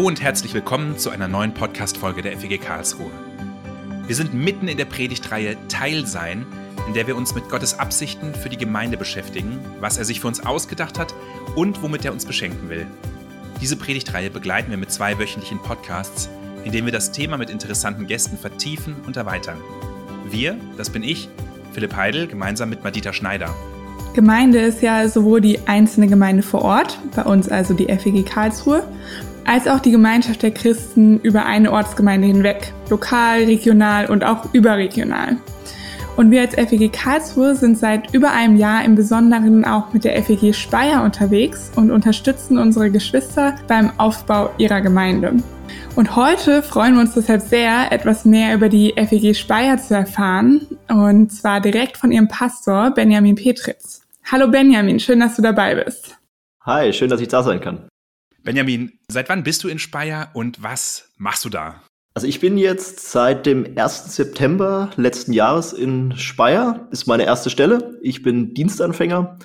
Hallo und herzlich willkommen zu einer neuen Podcast-Folge der FEG Karlsruhe. Wir sind mitten in der Predigtreihe Teil sein, in der wir uns mit Gottes Absichten für die Gemeinde beschäftigen, was er sich für uns ausgedacht hat und womit er uns beschenken will. Diese Predigtreihe begleiten wir mit zwei wöchentlichen Podcasts, in denen wir das Thema mit interessanten Gästen vertiefen und erweitern. Wir, das bin ich, Philipp Heidel, gemeinsam mit Madita Schneider. Gemeinde ist ja sowohl die einzelne Gemeinde vor Ort, bei uns also die FEG Karlsruhe, als auch die Gemeinschaft der Christen über eine Ortsgemeinde hinweg, lokal, regional und auch überregional. Und wir als FEG Karlsruhe sind seit über einem Jahr im Besonderen auch mit der FEG Speyer unterwegs und unterstützen unsere Geschwister beim Aufbau ihrer Gemeinde. Und heute freuen wir uns deshalb sehr, etwas mehr über die FEG Speyer zu erfahren, und zwar direkt von ihrem Pastor Benjamin Petritz. Hallo Benjamin, schön, dass du dabei bist. Hi, schön, dass ich da sein kann. Benjamin, seit wann bist du in Speyer und was machst du da? Also ich bin jetzt seit dem 1. September letzten Jahres in Speyer, ist meine erste Stelle. Ich bin Dienstanfänger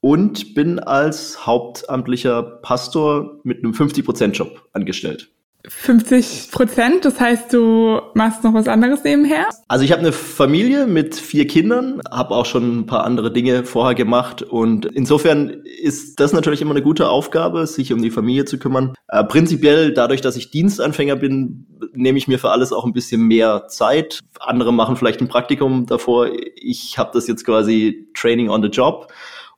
und bin als hauptamtlicher Pastor mit einem 50%-Job angestellt. 50 Prozent, das heißt, du machst noch was anderes nebenher? Also ich habe eine Familie mit vier Kindern, habe auch schon ein paar andere Dinge vorher gemacht und insofern ist das natürlich immer eine gute Aufgabe, sich um die Familie zu kümmern. Äh, prinzipiell, dadurch, dass ich Dienstanfänger bin, nehme ich mir für alles auch ein bisschen mehr Zeit. Andere machen vielleicht ein Praktikum davor. Ich habe das jetzt quasi Training on the Job.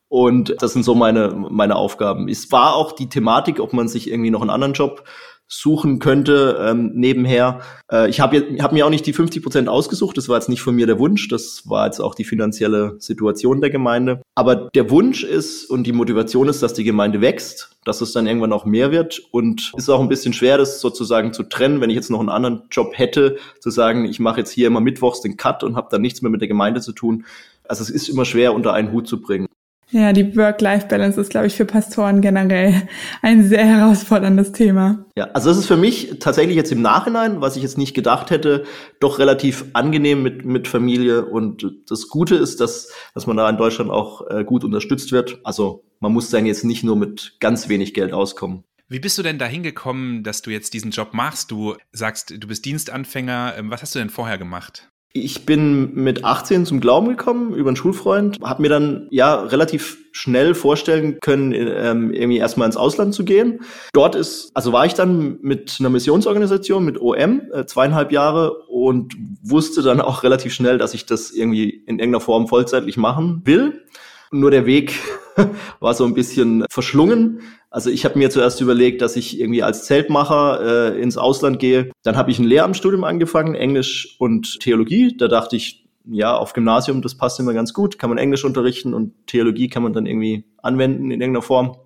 Und das sind so meine, meine Aufgaben. Es war auch die Thematik, ob man sich irgendwie noch einen anderen Job suchen könnte ähm, nebenher. Äh, ich habe hab mir auch nicht die 50 Prozent ausgesucht, das war jetzt nicht von mir der Wunsch, das war jetzt auch die finanzielle Situation der Gemeinde. Aber der Wunsch ist und die Motivation ist, dass die Gemeinde wächst, dass es dann irgendwann auch mehr wird und ist auch ein bisschen schwer, das sozusagen zu trennen, wenn ich jetzt noch einen anderen Job hätte, zu sagen, ich mache jetzt hier immer mittwochs den Cut und habe dann nichts mehr mit der Gemeinde zu tun. Also es ist immer schwer unter einen Hut zu bringen. Ja, die Work-Life-Balance ist, glaube ich, für Pastoren generell ein sehr herausforderndes Thema. Ja, also es ist für mich tatsächlich jetzt im Nachhinein, was ich jetzt nicht gedacht hätte, doch relativ angenehm mit, mit Familie. Und das Gute ist, dass, dass man da in Deutschland auch äh, gut unterstützt wird. Also man muss dann jetzt nicht nur mit ganz wenig Geld auskommen. Wie bist du denn dahin gekommen, dass du jetzt diesen Job machst? Du sagst, du bist Dienstanfänger. Ähm, was hast du denn vorher gemacht? Ich bin mit 18 zum Glauben gekommen über einen Schulfreund, habe mir dann ja relativ schnell vorstellen können, ähm, irgendwie erstmal ins Ausland zu gehen. Dort ist, also war ich dann mit einer Missionsorganisation, mit OM, äh, zweieinhalb Jahre und wusste dann auch relativ schnell, dass ich das irgendwie in irgendeiner Form vollzeitlich machen will. Nur der Weg war so ein bisschen verschlungen. Also ich habe mir zuerst überlegt, dass ich irgendwie als Zeltmacher äh, ins Ausland gehe. Dann habe ich ein Lehramtsstudium angefangen, Englisch und Theologie. Da dachte ich, ja, auf Gymnasium, das passt immer ganz gut, kann man Englisch unterrichten und Theologie kann man dann irgendwie anwenden in irgendeiner Form.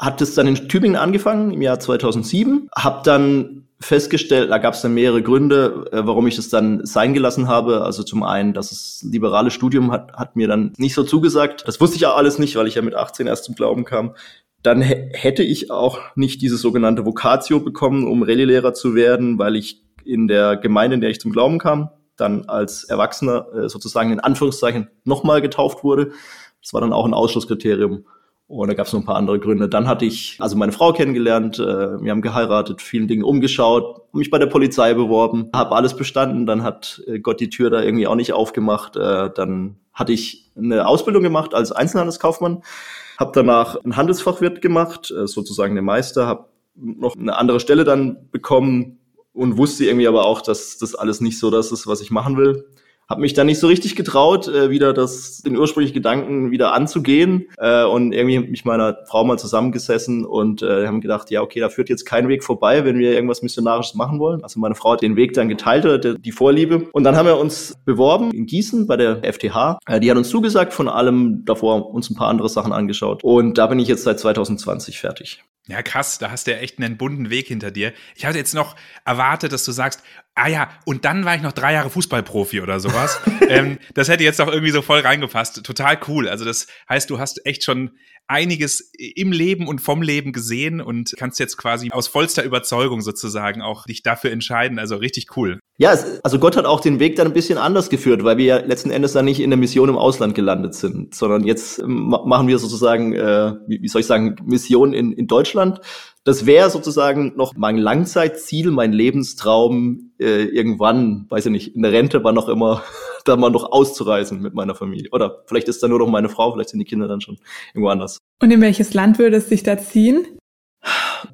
Hat das dann in Tübingen angefangen im Jahr 2007, habe dann festgestellt, da gab es dann mehrere Gründe, äh, warum ich das dann sein gelassen habe. Also zum einen, dass das liberale Studium hat, hat mir dann nicht so zugesagt. Das wusste ich auch alles nicht, weil ich ja mit 18 erst zum Glauben kam. Dann hätte ich auch nicht dieses sogenannte Vocatio bekommen, um Rallye-Lehrer zu werden, weil ich in der Gemeinde, in der ich zum Glauben kam, dann als Erwachsener äh, sozusagen in Anführungszeichen nochmal getauft wurde. Das war dann auch ein Ausschlusskriterium. Und da gab es noch ein paar andere Gründe. Dann hatte ich also meine Frau kennengelernt, äh, wir haben geheiratet, vielen Dingen umgeschaut, mich bei der Polizei beworben, habe alles bestanden. Dann hat äh, Gott die Tür da irgendwie auch nicht aufgemacht. Äh, dann hatte ich eine Ausbildung gemacht als Einzelhandelskaufmann, habe danach einen Handelsfachwirt gemacht, äh, sozusagen der Meister, habe noch eine andere Stelle dann bekommen und wusste irgendwie aber auch, dass das alles nicht so das ist, was ich machen will habe mich dann nicht so richtig getraut, äh, wieder das, den ursprünglichen Gedanken wieder anzugehen äh, und irgendwie mit meiner Frau mal zusammengesessen und äh, haben gedacht, ja, okay, da führt jetzt kein Weg vorbei, wenn wir irgendwas Missionarisches machen wollen. Also meine Frau hat den Weg dann geteilt, oder die Vorliebe. Und dann haben wir uns beworben in Gießen bei der FTH. Äh, die hat uns zugesagt, von allem davor uns ein paar andere Sachen angeschaut. Und da bin ich jetzt seit 2020 fertig. Ja, krass, da hast du ja echt einen bunten Weg hinter dir. Ich hatte jetzt noch erwartet, dass du sagst, ah ja, und dann war ich noch drei Jahre Fußballprofi oder sowas. ähm, das hätte jetzt doch irgendwie so voll reingepasst. Total cool. Also das heißt, du hast echt schon einiges im Leben und vom Leben gesehen und kannst jetzt quasi aus vollster Überzeugung sozusagen auch dich dafür entscheiden. Also richtig cool. Ja, es, also Gott hat auch den Weg dann ein bisschen anders geführt, weil wir ja letzten Endes dann nicht in der Mission im Ausland gelandet sind, sondern jetzt machen wir sozusagen, äh, wie, wie soll ich sagen, Mission in, in Deutschland. Das wäre sozusagen noch mein Langzeitziel, mein Lebenstraum, äh, irgendwann, weiß ich nicht, in der Rente war noch immer, da mal noch auszureisen mit meiner Familie. Oder vielleicht ist da nur noch meine Frau, vielleicht sind die Kinder dann schon irgendwo anders. Und in welches Land würde es sich da ziehen?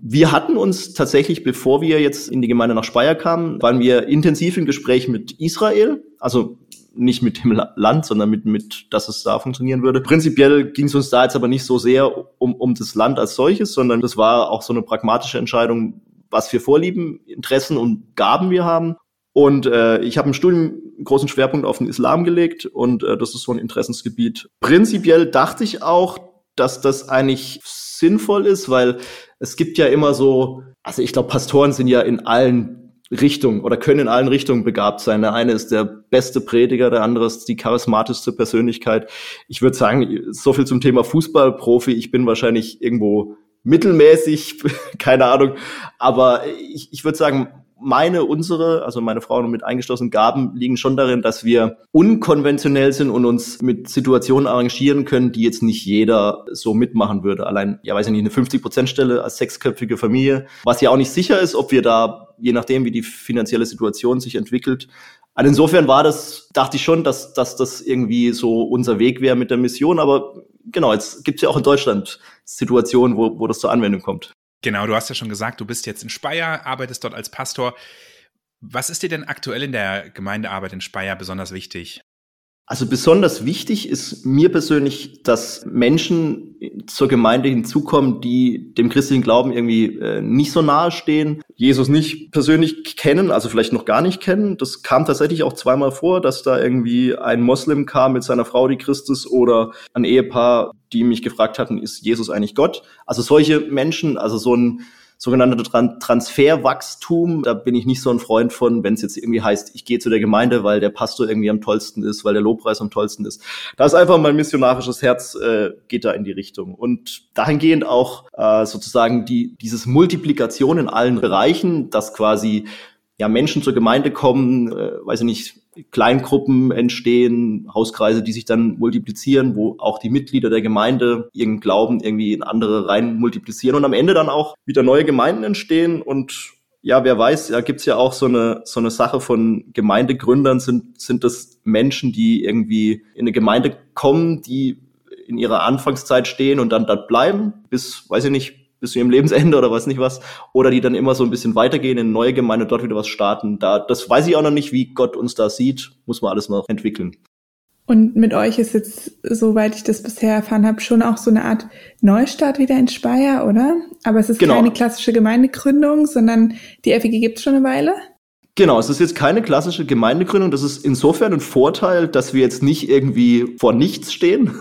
Wir hatten uns tatsächlich, bevor wir jetzt in die Gemeinde nach Speyer kamen, waren wir intensiv im Gespräch mit Israel. Also nicht mit dem Land, sondern mit, mit, dass es da funktionieren würde. Prinzipiell ging es uns da jetzt aber nicht so sehr um, um das Land als solches, sondern das war auch so eine pragmatische Entscheidung, was für Vorlieben, Interessen und Gaben wir haben. Und äh, ich habe im Studium großen Schwerpunkt auf den Islam gelegt und äh, das ist so ein Interessensgebiet. Prinzipiell dachte ich auch, dass das eigentlich sinnvoll ist, weil es gibt ja immer so, also ich glaube, Pastoren sind ja in allen Richtungen oder können in allen Richtungen begabt sein. Der eine ist der beste Prediger, der andere ist die charismatischste Persönlichkeit. Ich würde sagen, so viel zum Thema Fußballprofi. Ich bin wahrscheinlich irgendwo mittelmäßig, keine Ahnung. Aber ich, ich würde sagen, meine, unsere, also meine Frau und mit eingeschlossenen Gaben liegen schon darin, dass wir unkonventionell sind und uns mit Situationen arrangieren können, die jetzt nicht jeder so mitmachen würde. Allein, ja, weiß ich nicht, eine 50-Prozent-Stelle als sechsköpfige Familie, was ja auch nicht sicher ist, ob wir da, je nachdem, wie die finanzielle Situation sich entwickelt, also insofern war das, dachte ich schon, dass, dass das irgendwie so unser Weg wäre mit der Mission, aber genau, jetzt gibt es ja auch in Deutschland Situationen, wo, wo das zur Anwendung kommt. Genau, du hast ja schon gesagt, du bist jetzt in Speyer, arbeitest dort als Pastor. Was ist dir denn aktuell in der Gemeindearbeit in Speyer besonders wichtig? Also besonders wichtig ist mir persönlich, dass Menschen zur Gemeinde hinzukommen, die dem christlichen Glauben irgendwie äh, nicht so nahe stehen, Jesus nicht persönlich kennen, also vielleicht noch gar nicht kennen. Das kam tatsächlich auch zweimal vor, dass da irgendwie ein Moslem kam mit seiner Frau, die Christus, oder ein Ehepaar, die mich gefragt hatten, ist Jesus eigentlich Gott? Also solche Menschen, also so ein sogenannte Tran Transferwachstum. Da bin ich nicht so ein Freund von, wenn es jetzt irgendwie heißt, ich gehe zu der Gemeinde, weil der Pastor irgendwie am tollsten ist, weil der Lobpreis am tollsten ist. Da ist einfach mein missionarisches Herz äh, geht da in die Richtung. Und dahingehend auch äh, sozusagen die, dieses Multiplikation in allen Bereichen, dass quasi ja Menschen zur Gemeinde kommen, äh, weiß ich nicht, Kleingruppen entstehen, Hauskreise, die sich dann multiplizieren, wo auch die Mitglieder der Gemeinde ihren Glauben irgendwie in andere rein multiplizieren und am Ende dann auch wieder neue Gemeinden entstehen. Und ja, wer weiß, da gibt's ja auch so eine, so eine Sache von Gemeindegründern, sind, sind das Menschen, die irgendwie in eine Gemeinde kommen, die in ihrer Anfangszeit stehen und dann dort bleiben, bis, weiß ich nicht, bis zu ihrem Lebensende oder was nicht was, oder die dann immer so ein bisschen weitergehen in neue Gemeinde und dort wieder was starten. Da, das weiß ich auch noch nicht, wie Gott uns da sieht, muss man alles noch entwickeln. Und mit euch ist jetzt, soweit ich das bisher erfahren habe, schon auch so eine Art Neustart wieder in Speyer, oder? Aber es ist genau. keine klassische Gemeindegründung, sondern die FEG gibt es schon eine Weile? Genau, es ist jetzt keine klassische Gemeindegründung. Das ist insofern ein Vorteil, dass wir jetzt nicht irgendwie vor nichts stehen.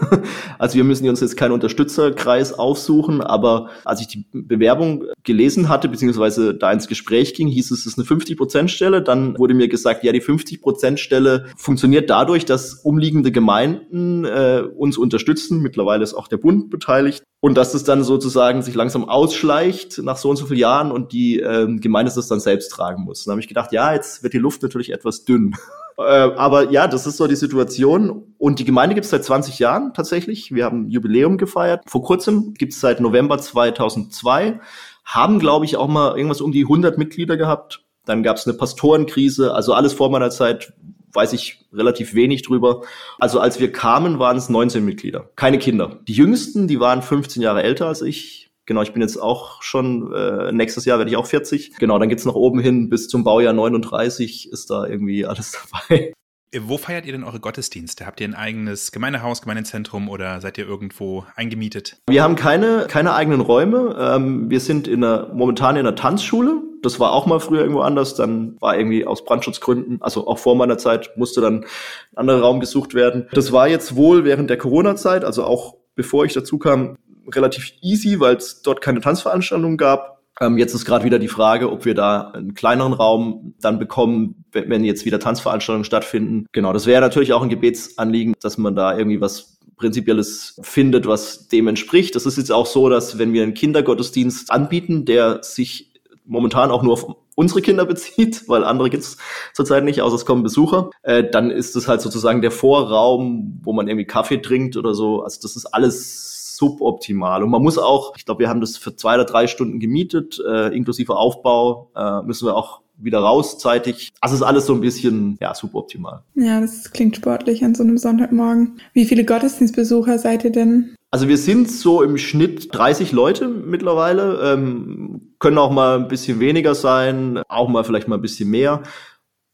Also wir müssen uns jetzt keinen Unterstützerkreis aufsuchen, aber als ich die Bewerbung gelesen hatte, beziehungsweise da ins Gespräch ging, hieß es, es ist eine 50-Prozent-Stelle. Dann wurde mir gesagt, ja, die 50-Prozent-Stelle funktioniert dadurch, dass umliegende Gemeinden äh, uns unterstützen. Mittlerweile ist auch der Bund beteiligt. Und dass es dann sozusagen sich langsam ausschleicht nach so und so vielen Jahren und die ähm, Gemeinde das dann selbst tragen muss. Dann habe ich gedacht, ja, jetzt wird die Luft natürlich etwas dünn. äh, aber ja, das ist so die Situation. Und die Gemeinde gibt es seit 20 Jahren tatsächlich. Wir haben Jubiläum gefeiert. Vor kurzem gibt es seit November 2002. Haben, glaube ich, auch mal irgendwas um die 100 Mitglieder gehabt. Dann gab es eine Pastorenkrise. Also alles vor meiner Zeit weiß ich relativ wenig drüber. Also als wir kamen, waren es 19 Mitglieder. Keine Kinder. Die jüngsten, die waren 15 Jahre älter als ich Genau, ich bin jetzt auch schon, äh, nächstes Jahr werde ich auch 40. Genau, dann geht's nach oben hin bis zum Baujahr 39 ist da irgendwie alles dabei. Äh, wo feiert ihr denn eure Gottesdienste? Habt ihr ein eigenes Gemeindehaus, Gemeindezentrum oder seid ihr irgendwo eingemietet? Wir haben keine, keine eigenen Räume. Ähm, wir sind in einer, momentan in einer Tanzschule. Das war auch mal früher irgendwo anders. Dann war irgendwie aus Brandschutzgründen, also auch vor meiner Zeit, musste dann ein anderer Raum gesucht werden. Das war jetzt wohl während der Corona-Zeit, also auch bevor ich dazu kam, relativ easy, weil es dort keine Tanzveranstaltungen gab. Ähm, jetzt ist gerade wieder die Frage, ob wir da einen kleineren Raum dann bekommen, wenn jetzt wieder Tanzveranstaltungen stattfinden. Genau, das wäre natürlich auch ein Gebetsanliegen, dass man da irgendwie was Prinzipielles findet, was dem entspricht. Das ist jetzt auch so, dass wenn wir einen Kindergottesdienst anbieten, der sich momentan auch nur auf unsere Kinder bezieht, weil andere gibt's zurzeit nicht, außer es kommen Besucher, äh, dann ist es halt sozusagen der Vorraum, wo man irgendwie Kaffee trinkt oder so. Also das ist alles suboptimal. Und man muss auch, ich glaube, wir haben das für zwei oder drei Stunden gemietet, äh, inklusive Aufbau, äh, müssen wir auch wieder raus zeitig. Also ist alles so ein bisschen, ja, suboptimal. Ja, das klingt sportlich an so einem Sonntagmorgen. Wie viele Gottesdienstbesucher seid ihr denn? Also wir sind so im Schnitt 30 Leute mittlerweile, ähm, können auch mal ein bisschen weniger sein, auch mal vielleicht mal ein bisschen mehr.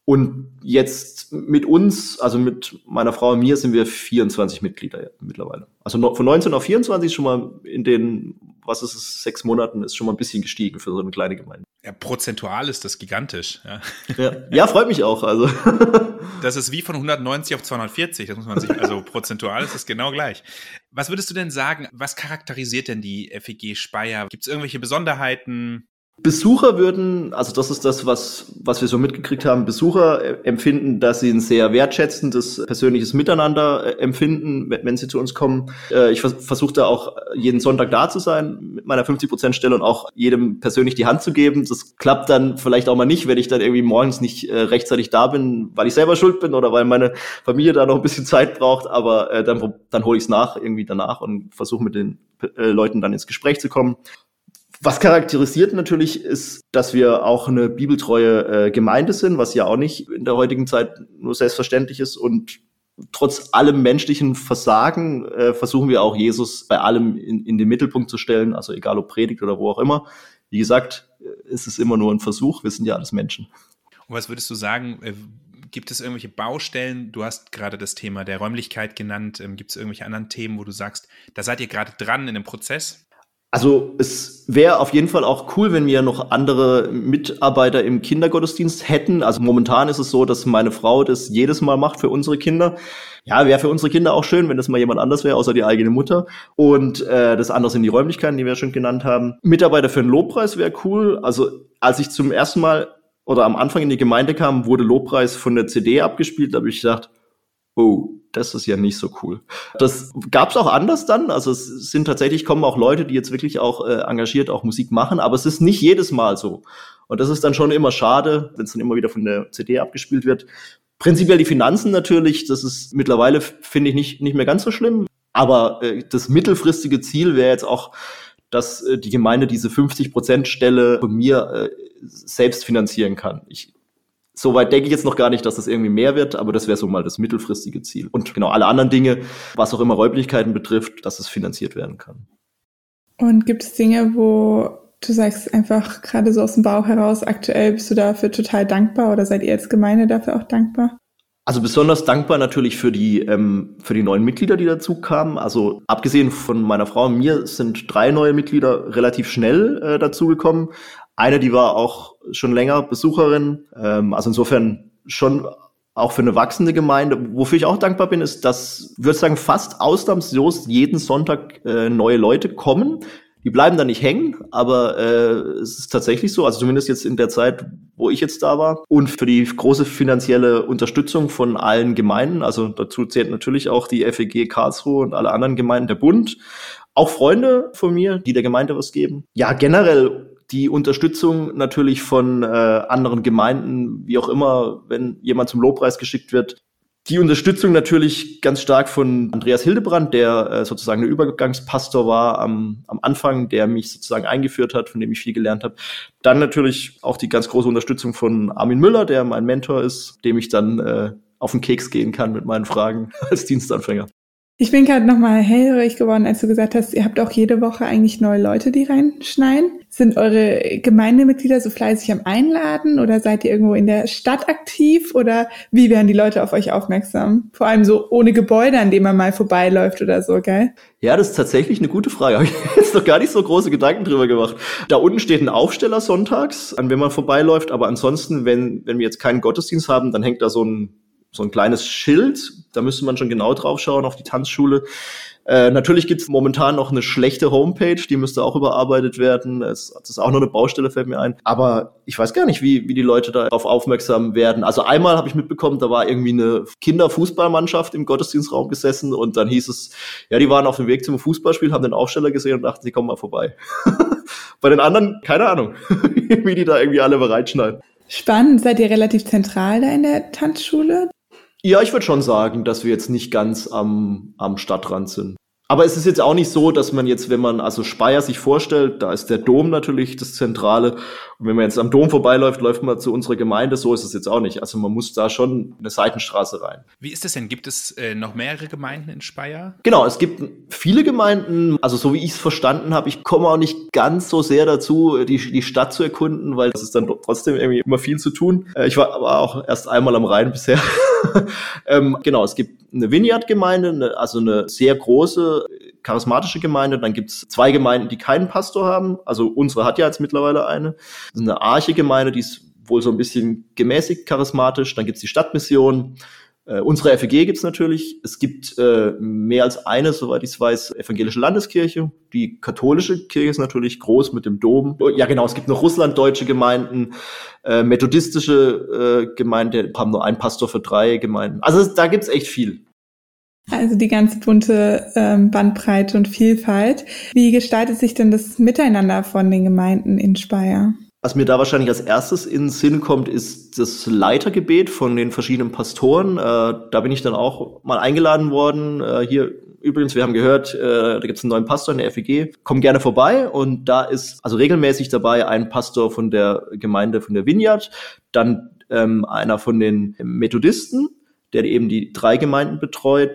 Und jetzt mit uns, also mit meiner Frau und mir, sind wir 24 Mitglieder mittlerweile. Also von 19 auf 24 ist schon mal in den, was ist es, sechs Monaten, ist schon mal ein bisschen gestiegen für so eine kleine Gemeinde. Ja, prozentual ist das gigantisch. Ja, ja, ja freut mich auch. Also. Das ist wie von 190 auf 240. Das muss man sich, also prozentual ist es genau gleich. Was würdest du denn sagen? Was charakterisiert denn die FEG Speyer? Gibt es irgendwelche Besonderheiten? Besucher würden, also das ist das, was, was wir so mitgekriegt haben, Besucher empfinden, dass sie ein sehr wertschätzendes persönliches Miteinander äh, empfinden, wenn sie zu uns kommen. Äh, ich versuche da auch jeden Sonntag da zu sein mit meiner 50%-Stelle und auch jedem persönlich die Hand zu geben. Das klappt dann vielleicht auch mal nicht, wenn ich dann irgendwie morgens nicht äh, rechtzeitig da bin, weil ich selber schuld bin oder weil meine Familie da noch ein bisschen Zeit braucht, aber dann, dann hole ich es nach irgendwie danach und versuche mit den Leuten dann ins Gespräch zu kommen. Was charakterisiert natürlich ist, dass wir auch eine bibeltreue äh, Gemeinde sind, was ja auch nicht in der heutigen Zeit nur selbstverständlich ist. Und trotz allem menschlichen Versagen äh, versuchen wir auch Jesus bei allem in, in den Mittelpunkt zu stellen, also egal ob Predigt oder wo auch immer. Wie gesagt, ist es immer nur ein Versuch, wir sind ja alles Menschen. Und was würdest du sagen, äh, gibt es irgendwelche Baustellen? Du hast gerade das Thema der Räumlichkeit genannt. Ähm, gibt es irgendwelche anderen Themen, wo du sagst, da seid ihr gerade dran in dem Prozess? Also es wäre auf jeden Fall auch cool, wenn wir noch andere Mitarbeiter im Kindergottesdienst hätten. Also momentan ist es so, dass meine Frau das jedes Mal macht für unsere Kinder. Ja, wäre für unsere Kinder auch schön, wenn das mal jemand anders wäre, außer die eigene Mutter. Und äh, das andere sind die Räumlichkeiten, die wir schon genannt haben. Mitarbeiter für einen Lobpreis wäre cool. Also als ich zum ersten Mal oder am Anfang in die Gemeinde kam, wurde Lobpreis von der CD abgespielt. Da habe ich gedacht, oh, das ist ja nicht so cool. Das gab's auch anders dann. Also es sind tatsächlich kommen auch Leute, die jetzt wirklich auch äh, engagiert auch Musik machen, aber es ist nicht jedes Mal so. Und das ist dann schon immer schade, wenn es dann immer wieder von der CD abgespielt wird. Prinzipiell die Finanzen natürlich, das ist mittlerweile, finde ich, nicht, nicht mehr ganz so schlimm. Aber äh, das mittelfristige Ziel wäre jetzt auch, dass äh, die Gemeinde diese 50-Prozent-Stelle von mir äh, selbst finanzieren kann. Ich Soweit denke ich jetzt noch gar nicht, dass das irgendwie mehr wird, aber das wäre so mal das mittelfristige Ziel. Und genau alle anderen Dinge, was auch immer Räumlichkeiten betrifft, dass es finanziert werden kann. Und gibt es Dinge, wo du sagst einfach gerade so aus dem Bauch heraus, aktuell bist du dafür total dankbar oder seid ihr als Gemeinde dafür auch dankbar? Also besonders dankbar natürlich für die ähm, für die neuen Mitglieder, die dazu kamen. Also abgesehen von meiner Frau und mir sind drei neue Mitglieder relativ schnell äh, dazugekommen. Eine, die war auch schon länger Besucherin. Ähm, also insofern schon auch für eine wachsende Gemeinde. Wofür ich auch dankbar bin, ist, dass, würde sagen, fast ausnahmslos jeden Sonntag äh, neue Leute kommen. Die bleiben da nicht hängen, aber äh, es ist tatsächlich so, also zumindest jetzt in der Zeit, wo ich jetzt da war. Und für die große finanzielle Unterstützung von allen Gemeinden, also dazu zählt natürlich auch die FEG Karlsruhe und alle anderen Gemeinden der Bund. Auch Freunde von mir, die der Gemeinde was geben. Ja, generell die Unterstützung natürlich von äh, anderen Gemeinden, wie auch immer, wenn jemand zum Lobpreis geschickt wird. Die Unterstützung natürlich ganz stark von Andreas Hildebrand, der äh, sozusagen der Übergangspastor war am, am Anfang, der mich sozusagen eingeführt hat, von dem ich viel gelernt habe. Dann natürlich auch die ganz große Unterstützung von Armin Müller, der mein Mentor ist, dem ich dann äh, auf den Keks gehen kann mit meinen Fragen als Dienstanfänger. Ich bin gerade nochmal hellhörig geworden, als du gesagt hast, ihr habt auch jede Woche eigentlich neue Leute, die reinschneiden. Sind eure Gemeindemitglieder so fleißig am Einladen oder seid ihr irgendwo in der Stadt aktiv oder wie werden die Leute auf euch aufmerksam? Vor allem so ohne Gebäude, an dem man mal vorbeiläuft oder so, gell? Ja, das ist tatsächlich eine gute Frage. Habe ich jetzt noch gar nicht so große Gedanken drüber gemacht. Da unten steht ein Aufsteller sonntags, an dem man vorbeiläuft, aber ansonsten, wenn, wenn wir jetzt keinen Gottesdienst haben, dann hängt da so ein so ein kleines Schild. Da müsste man schon genau drauf schauen auf die Tanzschule. Äh, natürlich gibt es momentan noch eine schlechte Homepage, die müsste auch überarbeitet werden. Es, das ist auch noch eine Baustelle, fällt mir ein. Aber ich weiß gar nicht, wie, wie die Leute darauf aufmerksam werden. Also einmal habe ich mitbekommen, da war irgendwie eine Kinderfußballmannschaft im Gottesdienstraum gesessen und dann hieß es, ja, die waren auf dem Weg zum Fußballspiel, haben den Aufsteller gesehen und dachten, sie kommen mal vorbei. Bei den anderen, keine Ahnung, wie die da irgendwie alle bereitschneiden. Spannend. Seid ihr relativ zentral da in der Tanzschule? Ja, ich würde schon sagen, dass wir jetzt nicht ganz am, am Stadtrand sind. Aber es ist jetzt auch nicht so, dass man jetzt, wenn man also Speyer sich vorstellt, da ist der Dom natürlich das Zentrale. Wenn man jetzt am Dom vorbeiläuft, läuft man zu unserer Gemeinde. So ist es jetzt auch nicht. Also man muss da schon eine Seitenstraße rein. Wie ist das denn? Gibt es äh, noch mehrere Gemeinden in Speyer? Genau, es gibt viele Gemeinden. Also so wie ich es verstanden habe, ich komme auch nicht ganz so sehr dazu, die, die Stadt zu erkunden, weil es ist dann trotzdem irgendwie immer viel zu tun. Äh, ich war aber auch erst einmal am Rhein bisher. ähm, genau, es gibt eine Vineyard-Gemeinde, also eine sehr große charismatische Gemeinde. Dann gibt es zwei Gemeinden, die keinen Pastor haben. Also unsere hat ja jetzt mittlerweile eine. Das ist eine Arche-Gemeinde, die ist wohl so ein bisschen gemäßigt charismatisch. Dann gibt es die Stadtmission. Äh, unsere FEG gibt's natürlich. Es gibt äh, mehr als eine, soweit ich weiß, evangelische Landeskirche. Die katholische Kirche ist natürlich groß mit dem Dom. Ja, genau, es gibt noch russlanddeutsche Gemeinden, äh, methodistische äh, Gemeinden, haben nur einen Pastor für drei Gemeinden. Also da gibt's echt viel. Also die ganze bunte ähm, Bandbreite und Vielfalt. Wie gestaltet sich denn das Miteinander von den Gemeinden in Speyer? Was mir da wahrscheinlich als erstes in den Sinn kommt, ist das Leitergebet von den verschiedenen Pastoren. Äh, da bin ich dann auch mal eingeladen worden. Äh, hier übrigens, wir haben gehört, äh, da gibt es einen neuen Pastor in der FEG. Komm gerne vorbei. Und da ist also regelmäßig dabei ein Pastor von der Gemeinde von der Vineyard, dann ähm, einer von den Methodisten, der eben die drei Gemeinden betreut,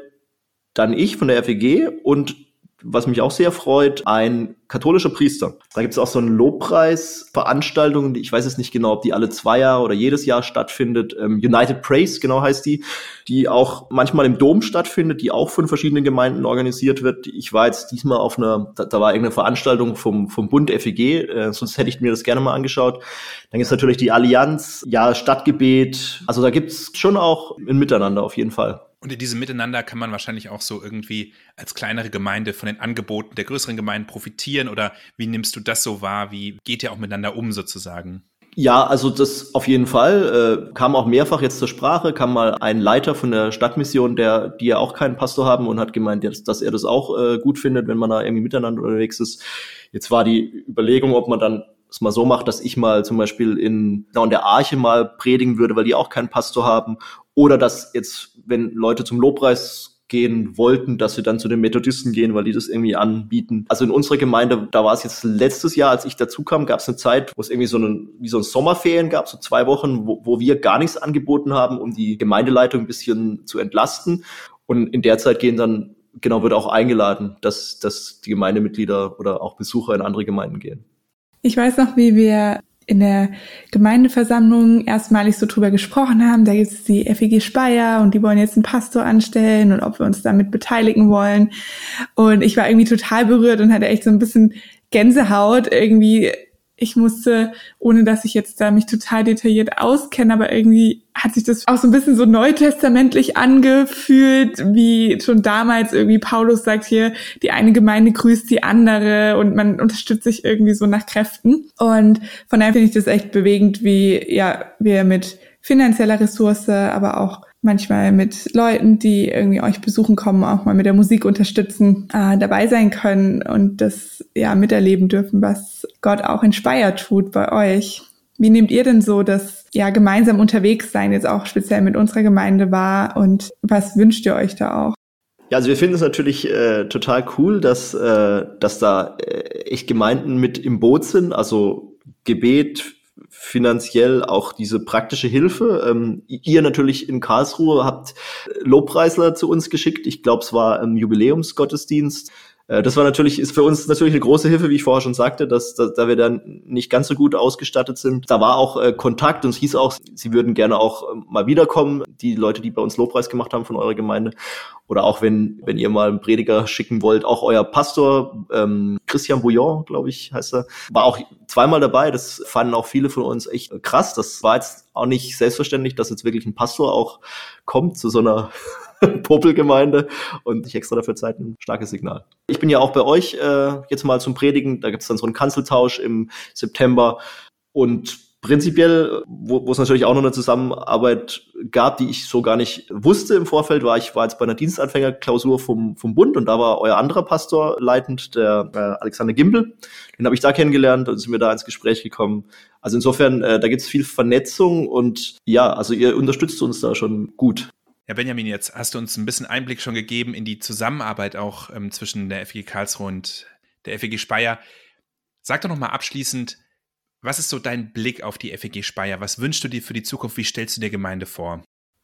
dann ich von der FEG und was mich auch sehr freut, ein katholischer Priester. Da gibt es auch so eine Lobpreisveranstaltung, ich weiß jetzt nicht genau, ob die alle zwei Jahre oder jedes Jahr stattfindet. Ähm, United Praise, genau heißt die, die auch manchmal im Dom stattfindet, die auch von verschiedenen Gemeinden organisiert wird. Ich war jetzt diesmal auf einer, da, da war irgendeine Veranstaltung vom, vom Bund FEG, äh, sonst hätte ich mir das gerne mal angeschaut. Dann gibt es natürlich die Allianz, ja, Stadtgebet. Also da gibt es schon auch ein Miteinander auf jeden Fall. Und in diesem Miteinander kann man wahrscheinlich auch so irgendwie als kleinere Gemeinde von den Angeboten der größeren Gemeinden profitieren oder wie nimmst du das so wahr? Wie geht ihr auch miteinander um sozusagen? Ja, also das auf jeden Fall äh, kam auch mehrfach jetzt zur Sprache, kam mal ein Leiter von der Stadtmission, der die ja auch keinen Pastor haben und hat gemeint, dass, dass er das auch äh, gut findet, wenn man da irgendwie miteinander unterwegs ist. Jetzt war die Überlegung, ob man dann es mal so macht, dass ich mal zum Beispiel in, in der Arche mal predigen würde, weil die auch keinen Pastor haben oder dass jetzt, wenn Leute zum Lobpreis gehen wollten, dass sie dann zu den Methodisten gehen, weil die das irgendwie anbieten. Also in unserer Gemeinde, da war es jetzt letztes Jahr, als ich dazu kam, gab es eine Zeit, wo es irgendwie so einen, wie so ein Sommerferien gab, so zwei Wochen, wo, wo wir gar nichts angeboten haben, um die Gemeindeleitung ein bisschen zu entlasten. Und in der Zeit gehen dann, genau, wird auch eingeladen, dass, dass die Gemeindemitglieder oder auch Besucher in andere Gemeinden gehen. Ich weiß noch, wie wir in der Gemeindeversammlung erstmalig so drüber gesprochen haben. Da gibt es die FEG Speyer und die wollen jetzt einen Pastor anstellen und ob wir uns damit beteiligen wollen. Und ich war irgendwie total berührt und hatte echt so ein bisschen Gänsehaut irgendwie ich musste, ohne dass ich jetzt da mich total detailliert auskenne, aber irgendwie hat sich das auch so ein bisschen so neutestamentlich angefühlt, wie schon damals irgendwie Paulus sagt hier, die eine Gemeinde grüßt die andere und man unterstützt sich irgendwie so nach Kräften. Und von daher finde ich das echt bewegend, wie ja wir mit finanzieller Ressource, aber auch manchmal mit Leuten, die irgendwie euch besuchen kommen, auch mal mit der Musik unterstützen, äh, dabei sein können und das ja miterleben dürfen, was Gott auch in Speyer tut bei euch. Wie nehmt ihr denn so das ja gemeinsam unterwegs sein jetzt auch speziell mit unserer Gemeinde wahr und was wünscht ihr euch da auch? Ja, also wir finden es natürlich äh, total cool, dass, äh, dass da äh, echt Gemeinden mit im Boot sind, also Gebet, finanziell auch diese praktische Hilfe. Ähm, ihr natürlich in Karlsruhe habt Lobpreisler zu uns geschickt. Ich glaube, es war ein Jubiläumsgottesdienst. Äh, das war natürlich, ist für uns natürlich eine große Hilfe, wie ich vorher schon sagte, dass, dass da wir dann nicht ganz so gut ausgestattet sind. Da war auch äh, Kontakt und es hieß auch, sie würden gerne auch äh, mal wiederkommen, die Leute, die bei uns Lobpreis gemacht haben von eurer Gemeinde. Oder auch wenn, wenn ihr mal einen Prediger schicken wollt, auch euer Pastor, ähm, Christian Bouillon, glaube ich, heißt er, war auch zweimal dabei. Das fanden auch viele von uns echt krass. Das war jetzt auch nicht selbstverständlich, dass jetzt wirklich ein Pastor auch kommt zu so einer Popelgemeinde und ich extra dafür Zeit ein starkes Signal. Ich bin ja auch bei euch äh, jetzt mal zum Predigen. Da gibt es dann so einen Kanzeltausch im September. Und prinzipiell, wo, wo es natürlich auch noch eine Zusammenarbeit gab, die ich so gar nicht wusste im Vorfeld, war ich war jetzt bei einer Dienstanfängerklausur vom, vom Bund und da war euer anderer Pastor leitend, der äh, Alexander Gimbel. Den habe ich da kennengelernt und sind wir da ins Gespräch gekommen. Also insofern, äh, da gibt es viel Vernetzung und ja, also ihr unterstützt uns da schon gut. Ja, Benjamin, jetzt hast du uns ein bisschen Einblick schon gegeben in die Zusammenarbeit auch ähm, zwischen der FG Karlsruhe und der FG Speyer. Sag doch noch mal abschließend, was ist so dein Blick auf die FEG Speyer? Was wünschst du dir für die Zukunft? Wie stellst du dir Gemeinde vor?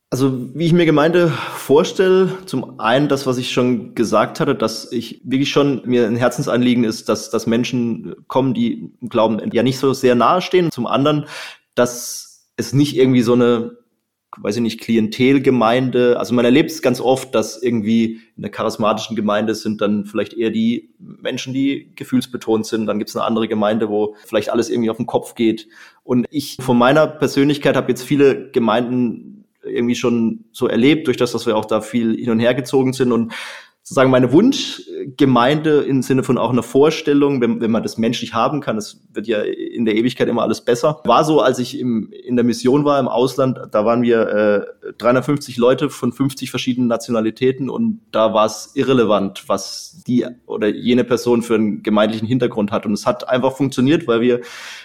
Also wie ich mir Gemeinde vorstelle, zum einen das, was ich schon gesagt hatte, dass ich wirklich schon mir ein Herzensanliegen ist, dass, dass Menschen kommen, die glauben, ja nicht so sehr nahe stehen. Zum anderen, dass es nicht irgendwie so eine weiß ich nicht, Klientelgemeinde. Also man erlebt es ganz oft, dass irgendwie in der charismatischen Gemeinde sind dann vielleicht eher die Menschen, die gefühlsbetont sind. Dann gibt es eine andere Gemeinde, wo vielleicht alles irgendwie auf den Kopf geht. Und ich von meiner Persönlichkeit habe jetzt viele Gemeinden irgendwie schon so erlebt, durch das, dass wir auch da viel hin und her gezogen sind. Und sozusagen meine Wunschgemeinde im Sinne von auch einer Vorstellung, wenn, wenn man das menschlich haben kann, es wird ja in der Ewigkeit immer alles besser. War so, als ich im, in der Mission war im Ausland, da waren wir äh, 350 Leute von 50 verschiedenen Nationalitäten und da war es irrelevant, was die oder jene Person für einen gemeindlichen Hintergrund hat. Und es hat einfach funktioniert, weil wir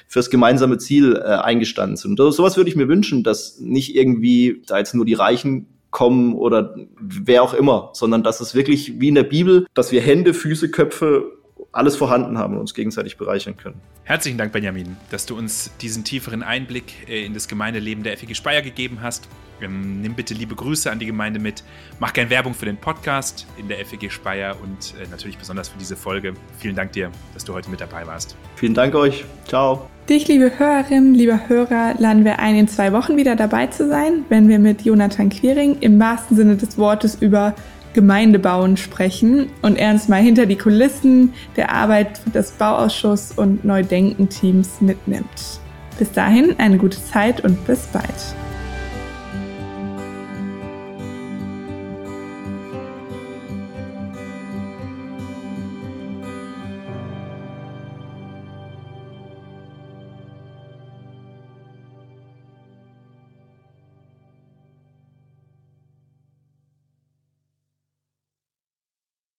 fürs gemeinsame Ziel äh, eingestanden sind. Und sowas würde ich mir wünschen, dass nicht irgendwie da jetzt nur die Reichen kommen oder wer auch immer, sondern dass es wirklich wie in der Bibel, dass wir Hände, Füße, Köpfe, alles vorhanden haben und uns gegenseitig bereichern können. Herzlichen Dank, Benjamin, dass du uns diesen tieferen Einblick äh, in das Gemeindeleben der FG Speyer gegeben hast. Ähm, nimm bitte liebe Grüße an die Gemeinde mit. Mach gerne Werbung für den Podcast in der FG Speyer und äh, natürlich besonders für diese Folge. Vielen Dank dir, dass du heute mit dabei warst. Vielen Dank euch. Ciao. Dich, liebe Hörerinnen, lieber Hörer, laden wir ein, in zwei Wochen wieder dabei zu sein, wenn wir mit Jonathan Quiring im wahrsten Sinne des Wortes über Gemeindebauen sprechen und er uns mal hinter die Kulissen der Arbeit des Bauausschuss und Neudenken-Teams mitnimmt. Bis dahin eine gute Zeit und bis bald.